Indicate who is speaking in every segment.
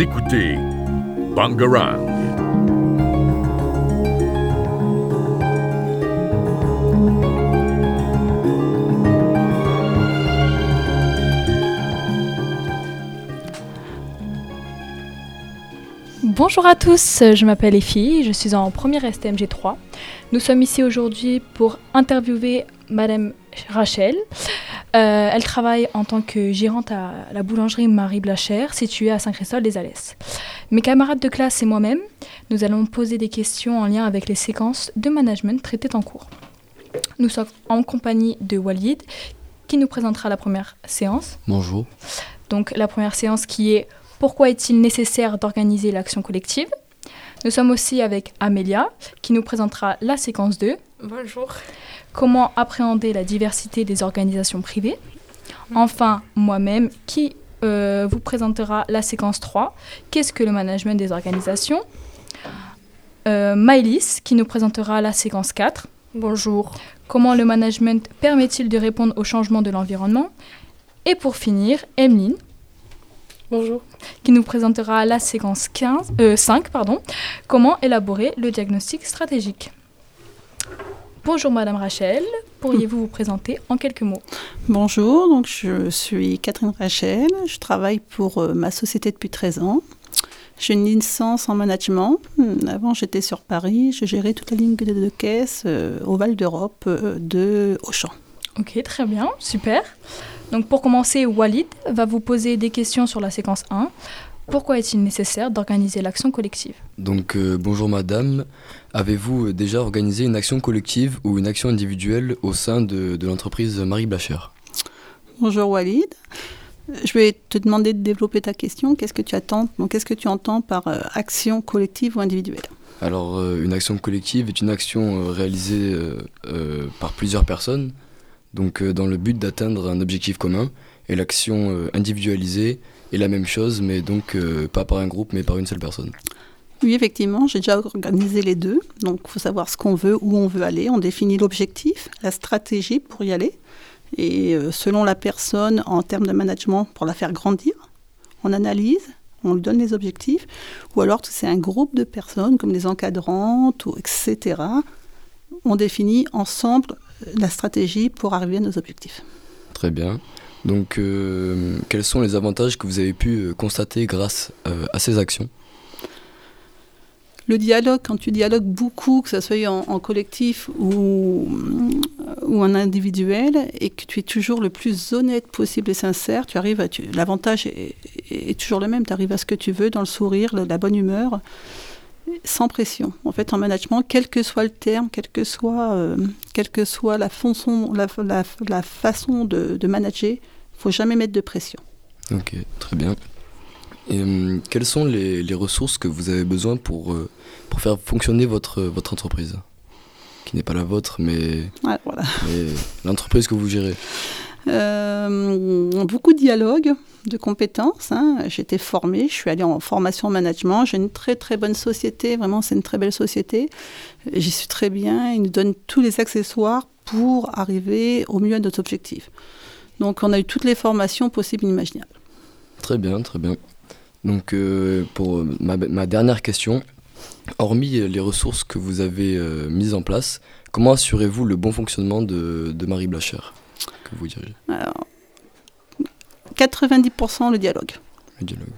Speaker 1: Écoutez.
Speaker 2: Bonjour à tous, je m'appelle Effie, je suis en première STMG 3. Nous sommes ici aujourd'hui pour interviewer Madame Rachel. Euh, elle travaille en tant que gérante à la boulangerie Marie Blachère, située à Saint-Christophe-des-Alès. Mes camarades de classe et moi-même, nous allons poser des questions en lien avec les séquences de management traitées en cours. Nous sommes en compagnie de Walid, qui nous présentera la première séance.
Speaker 3: Bonjour.
Speaker 2: Donc la première séance qui est pourquoi est-il nécessaire d'organiser l'action collective? Nous sommes aussi avec Amélia, qui nous présentera la séquence 2.
Speaker 4: Bonjour.
Speaker 2: Comment appréhender la diversité des organisations privées? Enfin, moi-même, qui euh, vous présentera la séquence 3. Qu'est-ce que le management des organisations? Euh, Maëlys, qui nous présentera la séquence 4.
Speaker 4: Bonjour.
Speaker 2: Comment le management permet-il de répondre au changement de l'environnement? Et pour finir, Emeline,
Speaker 4: Bonjour.
Speaker 2: qui nous présentera la séquence 15, euh, 5. Pardon, comment élaborer le diagnostic stratégique? Bonjour Madame Rachel, pourriez-vous vous présenter en quelques mots?
Speaker 5: Bonjour, donc je suis Catherine Rachel, je travaille pour euh, ma société depuis 13 ans. J'ai une licence en management. Hum, Avant, j'étais sur Paris, je gérais toute la ligne de, de caisse euh, au Val d'Europe euh, de Auchan.
Speaker 2: Ok, très bien, super. Donc pour commencer, Walid va vous poser des questions sur la séquence 1. Pourquoi est-il nécessaire d'organiser l'action collective?
Speaker 3: Donc euh, bonjour madame, avez-vous euh, déjà organisé une action collective ou une action individuelle au sein de, de l'entreprise Marie Blachère
Speaker 5: Bonjour Walid. Je vais te demander de développer ta question. Qu'est-ce que tu attends donc, Qu'est-ce que tu entends par euh, action collective ou individuelle?
Speaker 3: Alors euh, une action collective est une action euh, réalisée euh, euh, par plusieurs personnes, donc euh, dans le but d'atteindre un objectif commun, et l'action euh, individualisée est la même chose, mais donc euh, pas par un groupe, mais par une seule personne.
Speaker 5: Oui, effectivement, j'ai déjà organisé les deux. Donc, il faut savoir ce qu'on veut, où on veut aller. On définit l'objectif, la stratégie pour y aller. Et euh, selon la personne, en termes de management, pour la faire grandir, on analyse, on lui donne les objectifs. Ou alors, c'est un groupe de personnes, comme des encadrantes, ou etc. On définit ensemble la stratégie pour arriver à nos objectifs.
Speaker 3: Très bien. Donc euh, quels sont les avantages que vous avez pu euh, constater grâce euh, à ces actions?
Speaker 5: Le dialogue, quand tu dialogues beaucoup, que ce soit en, collectif ou, en individuel, et que tu es toujours le plus honnête possible et sincère, tu arrives à. L'avantage est, toujours le même. Tu arrives à ce que tu veux, dans le sourire, la bonne humeur, sans pression. En fait, en management, quel que soit le terme, quelle que soit, euh, quelle que soit la, façon, la, la- la façon de, de manager, il faut jamais mettre de pression.
Speaker 3: Ok, très bien. Et hum, quelles sont les, les ressources que vous avez besoin pour, euh, pour faire fonctionner votre, votre entreprise? Qui n'est pas la vôtre, mais,
Speaker 5: Ouais, voilà.
Speaker 3: mais l'entreprise que vous gérez.
Speaker 5: Euh, beaucoup de dialogue, de compétences. hein. Été formée, je suis allée en formation en management. J'ai une très très bonne société, vraiment c'est une très belle société. J'y suis très bien, ils nous donnent tous les accessoires pour arriver au mieux à notre objectif. Donc on a eu toutes les formations possibles et imaginables.
Speaker 3: Très bien, très bien. Donc euh, pour euh, ma, dernière question, hormis les ressources que vous avez mises en place, comment assurez-vous le bon fonctionnement de, Marie Blachère que vous dirigez
Speaker 5: Alors, 90% le dialogue.
Speaker 3: le dialogue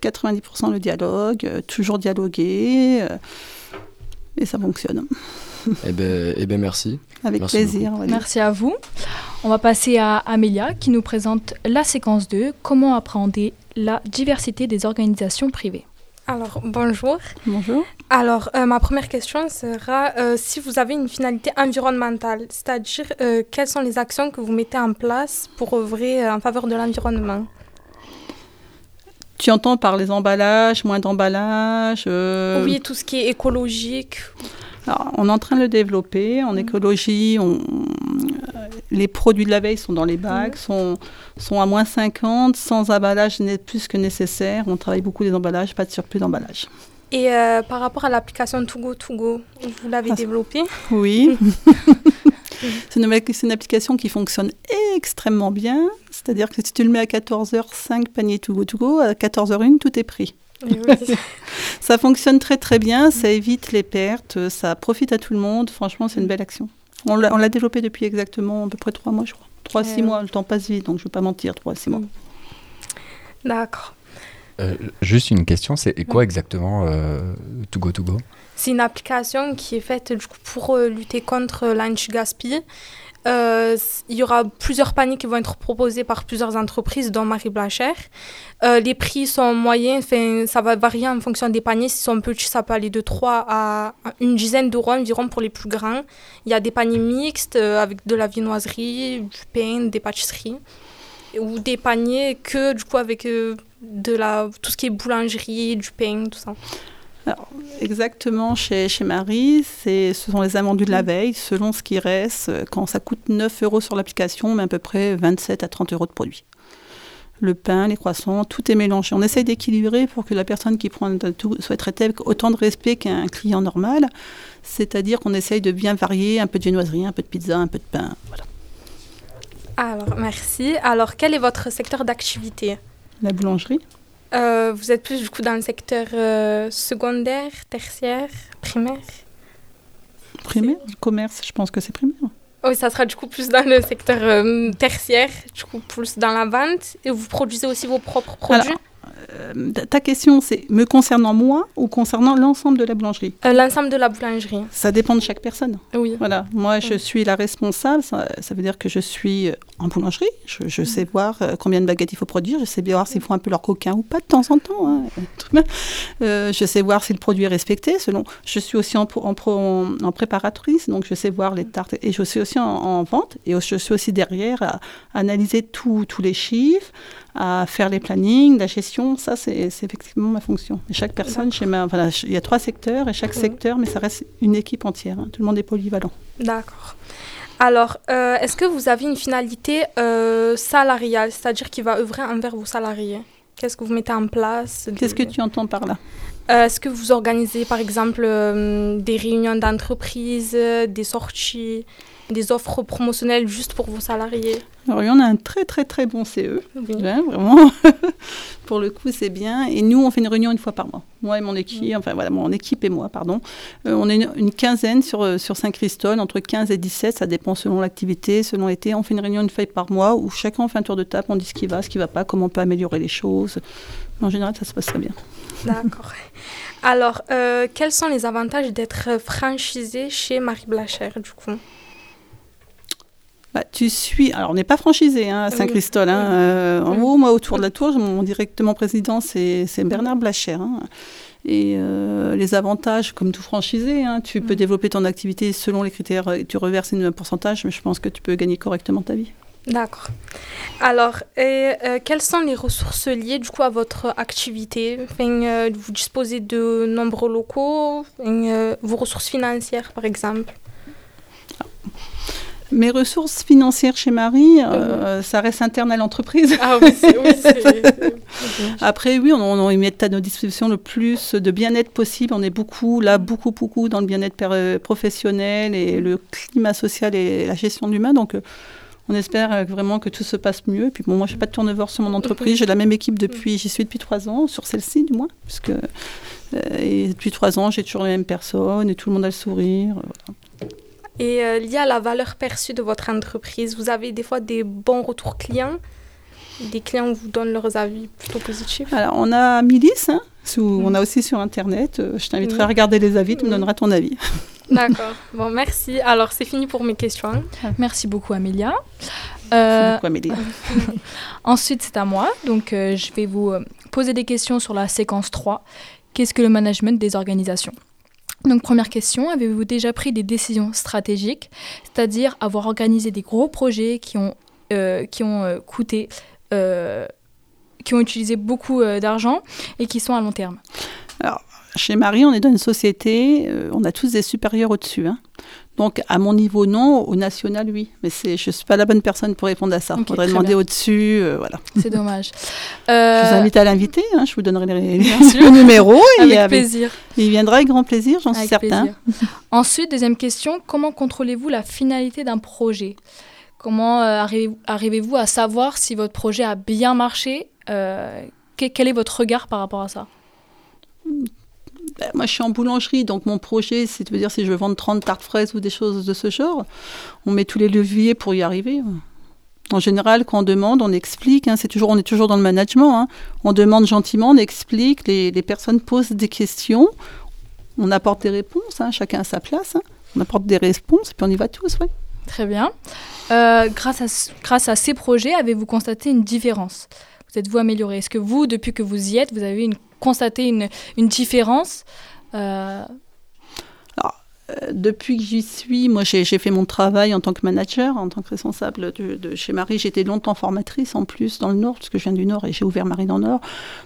Speaker 5: 90% le dialogue, euh, toujours dialoguer, euh, et ça fonctionne.
Speaker 3: Eh bien, eh ben merci.
Speaker 5: Avec
Speaker 3: Merci
Speaker 5: plaisir.
Speaker 2: Merci à vous. On va passer à Amélia qui nous présente la séquence 2, comment appréhender la diversité des organisations privées.
Speaker 4: Alors, bonjour.
Speaker 5: Bonjour.
Speaker 4: Alors, euh, ma première question sera euh, si vous avez une finalité environnementale, c'est-à-dire euh, quelles sont les actions que vous mettez en place pour œuvrer en faveur de l'environnement?
Speaker 5: Tu entends par les emballages, moins d'emballages
Speaker 4: Oui, tout ce qui est écologique.
Speaker 5: alors, On est en train de le développer. En écologie, on- les produits de la veille sont dans les bacs, sont, sont à moins 50, sans emballage plus que nécessaire. On travaille beaucoup les emballages, pas de surplus d'emballage.
Speaker 4: Et euh, par rapport à l'application Togo Togo, vous l'avez
Speaker 5: Ah,
Speaker 4: développée?
Speaker 5: Oui, C'est une, une, application qui fonctionne extrêmement bien. C'est-à-dire que si tu le mets à 14h, 5 paniers to go to go, à 14h01, tout est pris. ça fonctionne très très bien, ça évite les pertes, ça profite à tout le monde. Franchement, c'est une belle action. On l'a développé depuis exactement à peu près 3 mois, je crois. 3-6 mois, le temps passe vite, donc je ne vais pas mentir, 3-6 mois.
Speaker 4: D'accord.
Speaker 6: Euh, juste une question, c'est quoi exactement euh, To Go To Go?
Speaker 4: C'est une application qui est faite du coup, pour euh, lutter contre l'anti-gaspi. Il y aura plusieurs paniers qui vont être proposés par plusieurs entreprises, dont Marie Blacher. les prix sont moyens, ça va varier en fonction des paniers. Si sont petits, ça peut aller de 3 à une dizaine d'euros environ pour les plus grands. Il y a des paniers mixtes avec de la viennoiserie, du pain, des pâtisseries ou des paniers que du coup avec euh, de la tout ce qui est boulangerie, du pain, tout ça.
Speaker 5: Alors, exactement, chez, chez Marie, ce sont les amendus de la veille, selon ce qui reste. Euh, quand ça coûte 9 euros sur l'application, mais à peu près 27 à 30 euros de produits. Le pain, les croissants, tout est mélangé. On essaye d'équilibrer pour que la personne qui prend tout soit traitée avec autant de respect qu'un client normal. C'est-à-dire qu'on essaye de bien varier, un peu de viennoiserie, un peu de pizza, un peu de pain. Voilà.
Speaker 4: Alors, merci. Alors, quel est votre secteur d'activité?
Speaker 5: La boulangerie.
Speaker 4: Euh, vous êtes plus du coup dans le secteur euh, secondaire, tertiaire, primaire?
Speaker 5: Primaire? Commerce, je pense que c'est primaire.
Speaker 4: Oui, ça sera du coup plus dans le secteur euh, tertiaire, du coup plus dans la vente. Et vous produisez aussi vos propres produits?
Speaker 5: Ta question, c'est me concernant moi ou concernant l'ensemble de la boulangerie
Speaker 4: euh, L'ensemble de la boulangerie.
Speaker 5: Ça dépend de chaque personne.
Speaker 4: Oui.
Speaker 5: Voilà. Moi, je suis la responsable. Ça, veut dire que je suis euh, en boulangerie. Je, sais voir combien de baguettes il faut produire. Je sais bien voir s'il faut un peu leur coquin ou pas de temps en temps. Hein. je sais voir si le produit est respecté. Selon. Je suis aussi en, en, en, préparatrice, donc je sais voir les tartes. Et je suis aussi en, vente. Et je suis aussi derrière à analyser tous les chiffres, à faire les plannings, la gestion, ça c'est effectivement ma fonction. Et chaque personne, chez ma, voilà, il y a trois secteurs et chaque secteur, mais ça reste une équipe entière. Hein. Tout le monde est polyvalent.
Speaker 4: D'accord. Alors, euh, est-ce que vous avez une finalité euh, salariale, c'est-à-dire qui va œuvrer envers vos salariés? Qu'est-ce que vous mettez en place?
Speaker 5: Qu'est-ce que tu entends par là?
Speaker 4: Euh, Est-ce que vous organisez, par exemple, des réunions d'entreprise, des sorties des offres promotionnelles juste pour vos salariés?
Speaker 5: Alors, il y en a un très, très, très bon CE. vraiment. pour le coup, c'est bien. Et nous, on fait une réunion une fois par mois. Moi et mon équipe, enfin voilà, mon équipe et moi, pardon. Euh, on est une, quinzaine sur, euh, sur Saint-Christol, entre 15 et 17, ça dépend selon l'activité, selon l'été. On fait une réunion une fois par mois où chacun fait un tour de table, on dit ce qui va, ce qui ne va pas, comment on peut améliorer les choses. En général, ça se passe très bien.
Speaker 4: D'accord. Alors, euh, quels sont les avantages d'être franchisé chez Marie Blacher, du coup?
Speaker 5: Bah, tu suis. Alors, on n'est pas franchisé hein, à Saint-Christol. Hein. Euh, en haut, moi, autour de la tour, mon directement président, c'est Bernard Blacher. Hein. Et euh, les avantages, comme tout franchisé, hein, tu peux développer ton activité selon les critères, tu reverses un pourcentage, mais je pense que tu peux gagner correctement ta vie.
Speaker 4: D'accord. Alors, et, euh, quelles sont les ressources liées du coup à votre activité? Enfin, Vous disposez de nombreux locaux, vos ressources financières par exemple?
Speaker 5: Mes ressources financières chez Marie, euh, ça reste interne à l'entreprise.
Speaker 4: Ah oui, oui
Speaker 5: Après, oui, on, on, met à nos dispositions le plus de bien-être possible. On est beaucoup, là, beaucoup, beaucoup dans le bien-être professionnel et le climat social et la gestion de l'humain. Donc, euh, on espère euh, vraiment que tout se passe mieux. Et puis, bon, moi, je n'ai pas de turnover sur mon entreprise. J'ai la même équipe depuis, j'y suis depuis trois ans, sur celle-ci du moins. Puisque, et depuis trois ans, j'ai toujours les mêmes personnes et tout le monde a le sourire.
Speaker 4: Et euh, lié à la valeur perçue de votre entreprise, vous avez des fois des bons retours clients des clients vous donnent leurs avis plutôt positifs?
Speaker 5: Alors, on a Milice, hein, on a aussi sur Internet. Euh, je t'inviterai à regarder les avis, tu me donneras ton avis.
Speaker 4: D'accord. Bon, merci. Alors, c'est fini pour mes questions.
Speaker 2: Merci beaucoup, Amélia.
Speaker 5: Euh, beaucoup, Amélia.
Speaker 2: ensuite, c'est à moi. Donc, je vais vous poser des questions sur la séquence 3. Qu'est-ce que le management des organisations? Donc première question, avez-vous déjà pris des décisions stratégiques, c'est-à-dire avoir organisé des gros projets qui ont, euh, qui ont euh, coûté, euh, qui ont utilisé beaucoup d'argent et qui sont à long terme?
Speaker 5: Alors, chez Marie, on est dans une société, on a tous des supérieurs au-dessus. Hein. Donc, à mon niveau, non. Au national, oui. Mais c'est, je ne suis pas la bonne personne pour répondre à ça. Il
Speaker 2: Ok,
Speaker 5: faudrait demander au-dessus. euh, voilà.
Speaker 2: C'est dommage.
Speaker 5: Je
Speaker 2: Euh,
Speaker 5: vous invite à l'inviter. hein, je vous donnerai les, le numéro. et
Speaker 2: avec
Speaker 5: avec-
Speaker 2: plaisir.
Speaker 5: il viendra avec grand plaisir, j'en suis certain.
Speaker 2: Ensuite, deuxième question, comment contrôlez-vous la finalité d'un projet? Comment euh, arrivez- arrivez-vous à savoir si votre projet a bien marché? Euh, que- Quel est votre regard par rapport à ça?
Speaker 5: Ben, moi, je suis en boulangerie, donc mon projet, c'est de dire si je veux vendre 30 tartes fraises ou des choses de ce genre, on met tous les leviers pour y arriver. En général, quand on demande, on explique. hein, c'est toujours, on est toujours dans le management. hein. On demande gentiment, on explique. Les, personnes posent des questions. On apporte des réponses. hein, chacun à sa place. On apporte des réponses et puis on y va tous. ouais.
Speaker 2: Très bien. Euh, grâce, à, ce- grâce à ces projets, avez-vous constaté une différence? Vous êtes-vous amélioré? Est-ce que vous, depuis que vous y êtes, vous avez une, constaté une, différence Euh,
Speaker 5: Euh, depuis que j'y suis, moi j'ai fait mon travail en tant que manager, en tant que responsable de, chez Marie. J'étais longtemps formatrice en plus dans le Nord, parce que je viens du Nord et j'ai ouvert Marie dans le Nord.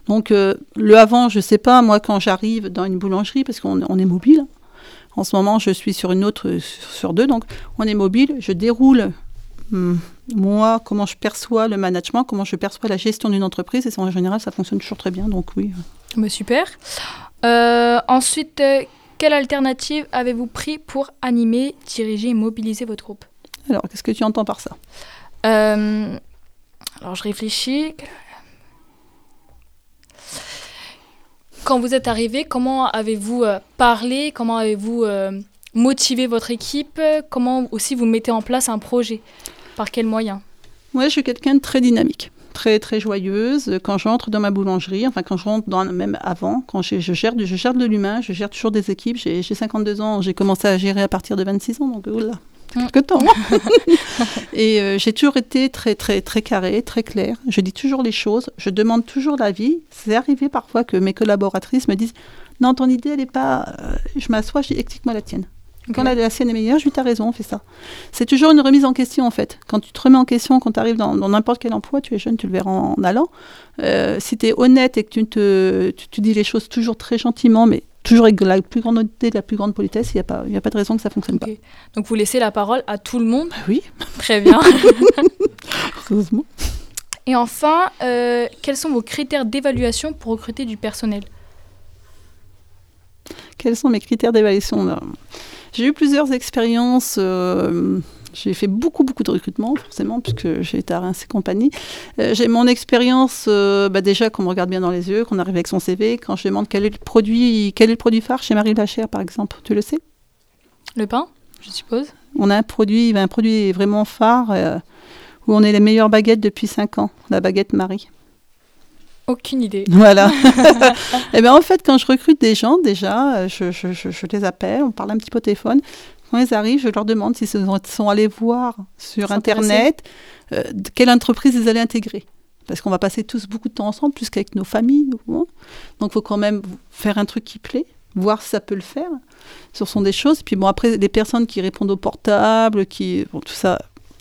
Speaker 5: Donc euh, le avant, je sais pas, moi quand j'arrive dans une boulangerie, parce qu'on on est mobile, en ce moment je suis sur une autre sur deux, donc on est mobile, je déroule. Hum, moi, comment je perçois le management, comment je perçois la gestion d'une entreprise, et ça, en général, ça fonctionne toujours très bien. Donc oui,
Speaker 2: bah, super. Euh, ensuite, euh, quelle alternative avez-vous pris pour animer, diriger et mobiliser votre groupe?
Speaker 5: Alors, qu'est-ce que tu entends par ça?
Speaker 2: Euh, alors, je réfléchis. Quand vous êtes arrivé, comment avez-vous parlé? Comment avez-vous motivé votre équipe? Comment aussi vous mettez en place un projet? Par quels moyens
Speaker 5: Moi, je suis quelqu'un de très dynamique, très très joyeuse. Quand j'entre dans ma boulangerie, enfin quand je rentre dans, même avant, quand je, je gère, je gère de l'humain, je gère toujours des équipes. J'ai j'ai 52 ans, j'ai commencé à gérer à partir de 26 ans, donc oula,
Speaker 2: Mm.
Speaker 5: quelque temps. Et euh, j'ai toujours été très très très carré, très clair. Je dis toujours les choses, je demande toujours l'avis. C'est arrivé parfois que mes collaboratrices me disent non, ton idée elle est pas. euh, je m'assois, je dis explique-moi la tienne. Quand la, la sienne est meilleure, je lui dis, t'as raison, on fait ça. C'est toujours une remise en question, en fait. Quand tu te remets en question, quand tu arrives dans n'importe quel emploi, tu es jeune, tu le verras en, allant. Euh, si tu es honnête et que tu, te, tu, tu dis les choses toujours très gentiment, mais toujours avec la plus grande honnêteté, la plus grande politesse, il n'y a, pas- il y a pas de raison que ça fonctionne
Speaker 2: Ok. Donc vous laissez la parole à tout le monde.
Speaker 5: pas. Oui,
Speaker 2: Très bien.
Speaker 5: heureusement.
Speaker 2: Et enfin, euh, quels sont vos critères d'évaluation pour recruter du personnel?
Speaker 5: Quels sont mes critères d'évaluation? J'ai eu plusieurs expériences. euh, j'ai fait beaucoup, beaucoup de recrutement, forcément, puisque j'ai été à Reims et compagnie. Euh, j'ai mon expérience, euh, bah, déjà, qu'on me regarde bien dans les yeux, qu'on arrive avec son CV, quand je demande quel est le produit, quel est le produit phare chez Marie Blachère, par exemple. Tu le sais?
Speaker 2: Le pain, je suppose
Speaker 5: On a un produit, un produit vraiment phare, euh, où on est les meilleures baguettes depuis 5 ans, la baguette Marie.
Speaker 2: Aucune idée.
Speaker 5: Voilà. et bien en fait, quand je recrute des gens, déjà, je, je- je- je les appelle, on parle un petit peu au téléphone. Quand ils arrivent, je leur demande s'ils sont, sont allés voir sur. Internet euh, quelle entreprise ils allaient intégrer. Parce qu'on va passer tous beaucoup de temps ensemble, plus qu'avec nos familles. Donc il faut quand même faire un truc qui plaît, voir si ça peut le faire. Ce sont des choses. Puis bon, après, les personnes qui répondent au portable, qui, bon, tout ça,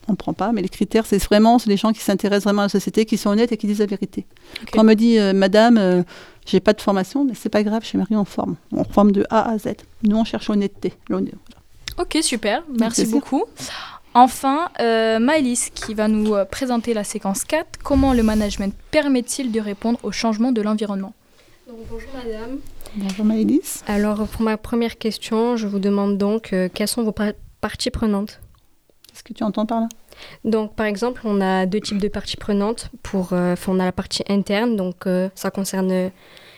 Speaker 5: on ne prend pas. Mais les critères, c'est vraiment c'est les gens qui s'intéressent vraiment à la société, qui sont honnêtes et qui disent la vérité. Quand on me dit, euh, Madame, euh, j'ai pas de formation, mais c'est pas grave, chez Marie, on forme. On forme de A à Z. Nous, on cherche l'honnêteté. L'honnêt-
Speaker 2: Ok, super. Merci beaucoup. Enfin, euh, Maëlys qui va nous euh, présenter la séquence 4. Comment le management permet-il de répondre au changement de l'environnement?
Speaker 7: Donc, bonjour madame.
Speaker 5: Bonjour Maëlys.
Speaker 7: Alors pour ma première question, je vous demande donc euh, quelles sont vos par- parties prenantes?
Speaker 5: Qu'est-ce que tu entends par là?
Speaker 7: Donc par exemple, on a deux types de parties prenantes. Pour, euh, on a la partie interne, donc euh, ça concerne euh,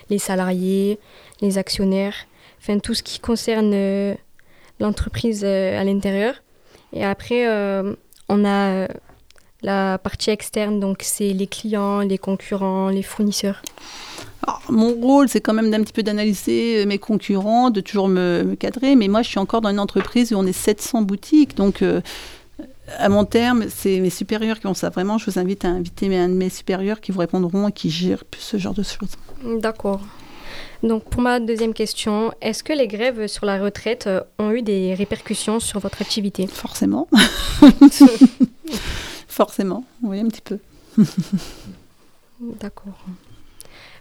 Speaker 7: les salariés, les actionnaires, enfin tout ce qui concerne euh, l'entreprise à l'intérieur. Et après, on a la partie externe, donc c'est les clients, les concurrents, les fournisseurs.
Speaker 5: Alors, Mon rôle, c'est quand même d'un petit peu d'analyser mes concurrents, de toujours me, me cadrer. Mais moi, je suis encore dans une entreprise où on est 700 boutiques. Donc, à mon terme, c'est mes supérieurs qui ont ça. Vraiment, je vous invite à inviter mes- un de mes supérieurs qui vous répondront et qui gèrent plus ce genre de choses.
Speaker 7: D'accord. Donc pour ma deuxième question, est-ce que les grèves sur la retraite euh, ont eu des répercussions sur votre activité?
Speaker 5: Forcément. Forcément, oui, un petit peu.
Speaker 7: D'accord.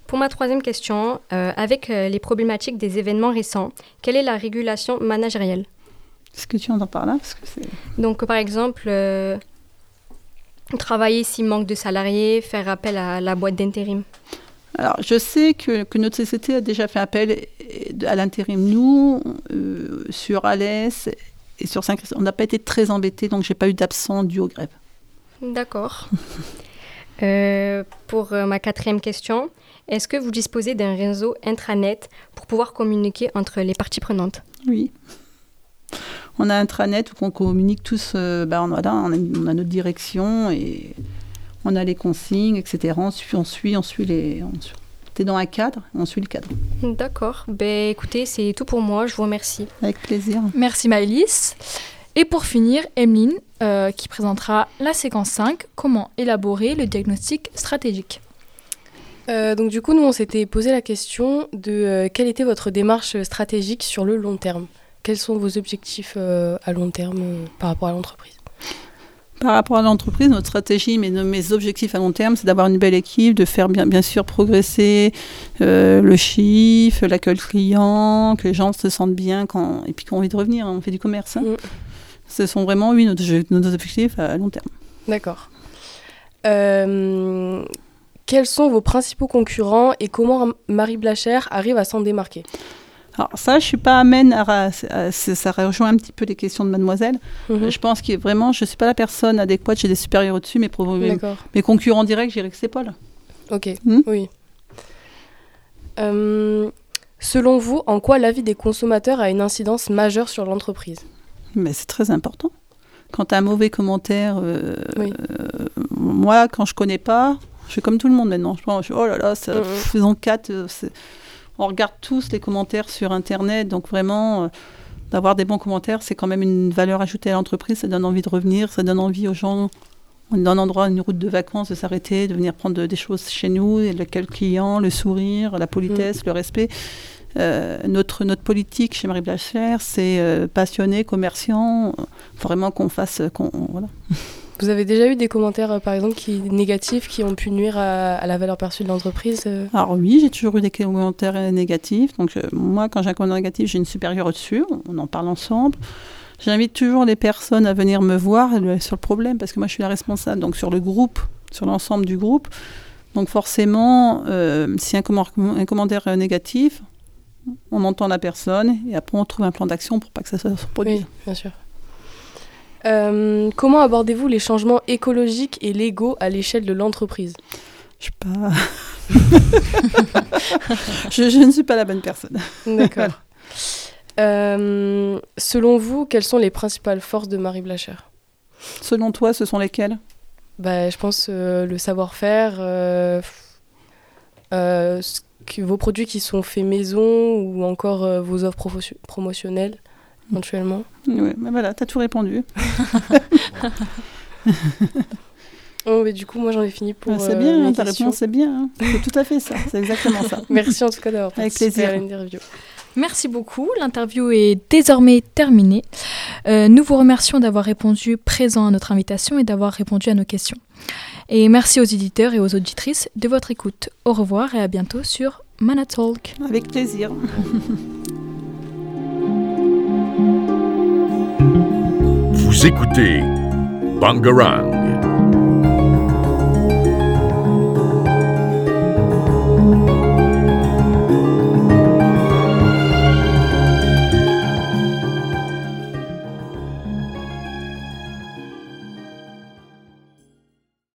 Speaker 7: Pour ma troisième question, euh, avec euh, les problématiques des événements récents, quelle est la régulation managériale?
Speaker 5: Qu'est-ce que tu entends par là? Parce que c'est...
Speaker 7: Donc, par exemple, euh, travailler s'il manque de salariés, faire appel à la boîte d'intérim.
Speaker 5: Alors, je sais que, que notre société a déjà fait appel à l'intérim. Nous, euh, sur Alès et sur saint on n'a pas été très embêtés, donc j'ai pas eu d'absent dû aux grèves.
Speaker 7: D'accord. Euh, pour ma quatrième question, est-ce que vous disposez d'un réseau intranet pour pouvoir communiquer entre les parties prenantes?
Speaker 5: Oui. On a un intranet où on communique tous, euh, bah, on, a, on, a, notre direction et on a les consignes, etc. On suit, on suit, on suit les... On suit. T'es dans un cadre, on suit le cadre.
Speaker 7: D'accord. Ben, écoutez, c'est tout pour moi. Je vous remercie.
Speaker 5: Avec plaisir.
Speaker 2: Merci Maëlys. Et pour finir, Emeline euh, qui présentera la séquence 5, comment élaborer le diagnostic stratégique.
Speaker 8: Euh, donc du coup, nous, on s'était posé la question de euh, quelle était votre démarche stratégique sur le long terme Quels sont vos objectifs euh, à long terme euh, par rapport à l'entreprise?
Speaker 5: Par rapport à l'entreprise, notre stratégie, mes, mes objectifs à long terme, c'est d'avoir une belle équipe, de faire bien, bien sûr progresser euh, le chiffre, l'accueil client, que les gens se sentent bien quand, et puis qu'on a envie de revenir. On fait du commerce. Hein.
Speaker 8: Mm.
Speaker 5: Ce sont vraiment, oui, nos, nos objectifs à long terme.
Speaker 8: D'accord. Euh, quels sont vos principaux concurrents et comment Marie Blachère arrive à s'en démarquer?
Speaker 5: Alors ça, je suis pas amène à, à, à, ça rejoint un petit peu les questions de mademoiselle.
Speaker 8: Mhm.
Speaker 5: Je pense que vraiment, je suis pas la personne adéquate, j'ai des supérieurs au-dessus, mais pour mes, mes concurrents directs, je dirais que c'est Paul.
Speaker 8: Ok, hmm oui. Euh, selon vous, en quoi l'avis des consommateurs a une incidence majeure sur l'entreprise?
Speaker 5: Mais c'est très important. Quand as un mauvais commentaire, euh,
Speaker 8: oui.
Speaker 5: euh, moi, quand je connais pas, je suis comme tout le monde maintenant. Je pense, oh là là, ça,
Speaker 8: Mhm.
Speaker 5: faisons quatre. On regarde tous les commentaires sur Internet, donc vraiment, euh, d'avoir des bons commentaires, c'est quand même une valeur ajoutée à l'entreprise. Ça donne envie de revenir, ça donne envie aux gens. On est dans un endroit, une route de vacances, de s'arrêter, de venir prendre de- des choses chez nous, et le quel client, le sourire, la politesse, le respect. Euh, notre, notre politique chez Marie Blachère, c'est euh, passionné, commerciant, faut vraiment qu'on fasse, qu'on, voilà.
Speaker 8: Vous avez déjà eu des commentaires, euh, par exemple, qui, négatifs qui ont pu nuire à, à la valeur perçue de l'entreprise euh?
Speaker 5: Alors oui, j'ai toujours eu des commentaires euh, négatifs. Donc euh, moi, quand j'ai un commentaire négatif, j'ai une supérieure au-dessus. On en parle ensemble. J'invite toujours les personnes à venir me voir sur le problème parce que moi, je suis la responsable. Donc sur le groupe, sur l'ensemble du groupe. Donc forcément, euh, si un, comment- un commentaire euh, négatif, on entend la personne et après on trouve un plan d'action pour pas que ça se reproduise.
Speaker 8: Oui, bien sûr. Euh, comment abordez-vous les changements écologiques et légaux à l'échelle de l'entreprise?
Speaker 5: Je suis pas. je, je ne suis pas la bonne personne.
Speaker 8: D'accord. Euh, selon vous, quelles sont les principales forces de Marie Blachère
Speaker 5: Selon toi, ce sont lesquelles?
Speaker 8: Bah, Je pense euh, le savoir-faire, euh, vos produits qui sont faits maison ou encore vos offres promotionnelles éventuellement.
Speaker 5: Oui, mais voilà, t'as tout répondu.
Speaker 8: Oh, mais du coup, moi j'en ai fini pour.
Speaker 5: Ah, c'est
Speaker 8: euh,
Speaker 5: bien,
Speaker 8: mes
Speaker 5: hein, ta
Speaker 8: questions.
Speaker 5: réponse c'est bien. hein. C'est tout à fait ça, c'est exactement ça.
Speaker 8: Merci en tout cas d'avoir
Speaker 5: Avec
Speaker 8: participé à l'interview.
Speaker 2: Merci beaucoup. L'interview est désormais terminée. Euh, nous vous remercions d'avoir répondu présent à notre invitation et d'avoir répondu à nos questions. Et merci aux éditeurs et aux auditrices de votre écoute. Au revoir et à bientôt sur Manatalk.
Speaker 5: Avec plaisir.
Speaker 1: Écoutez Bangarang.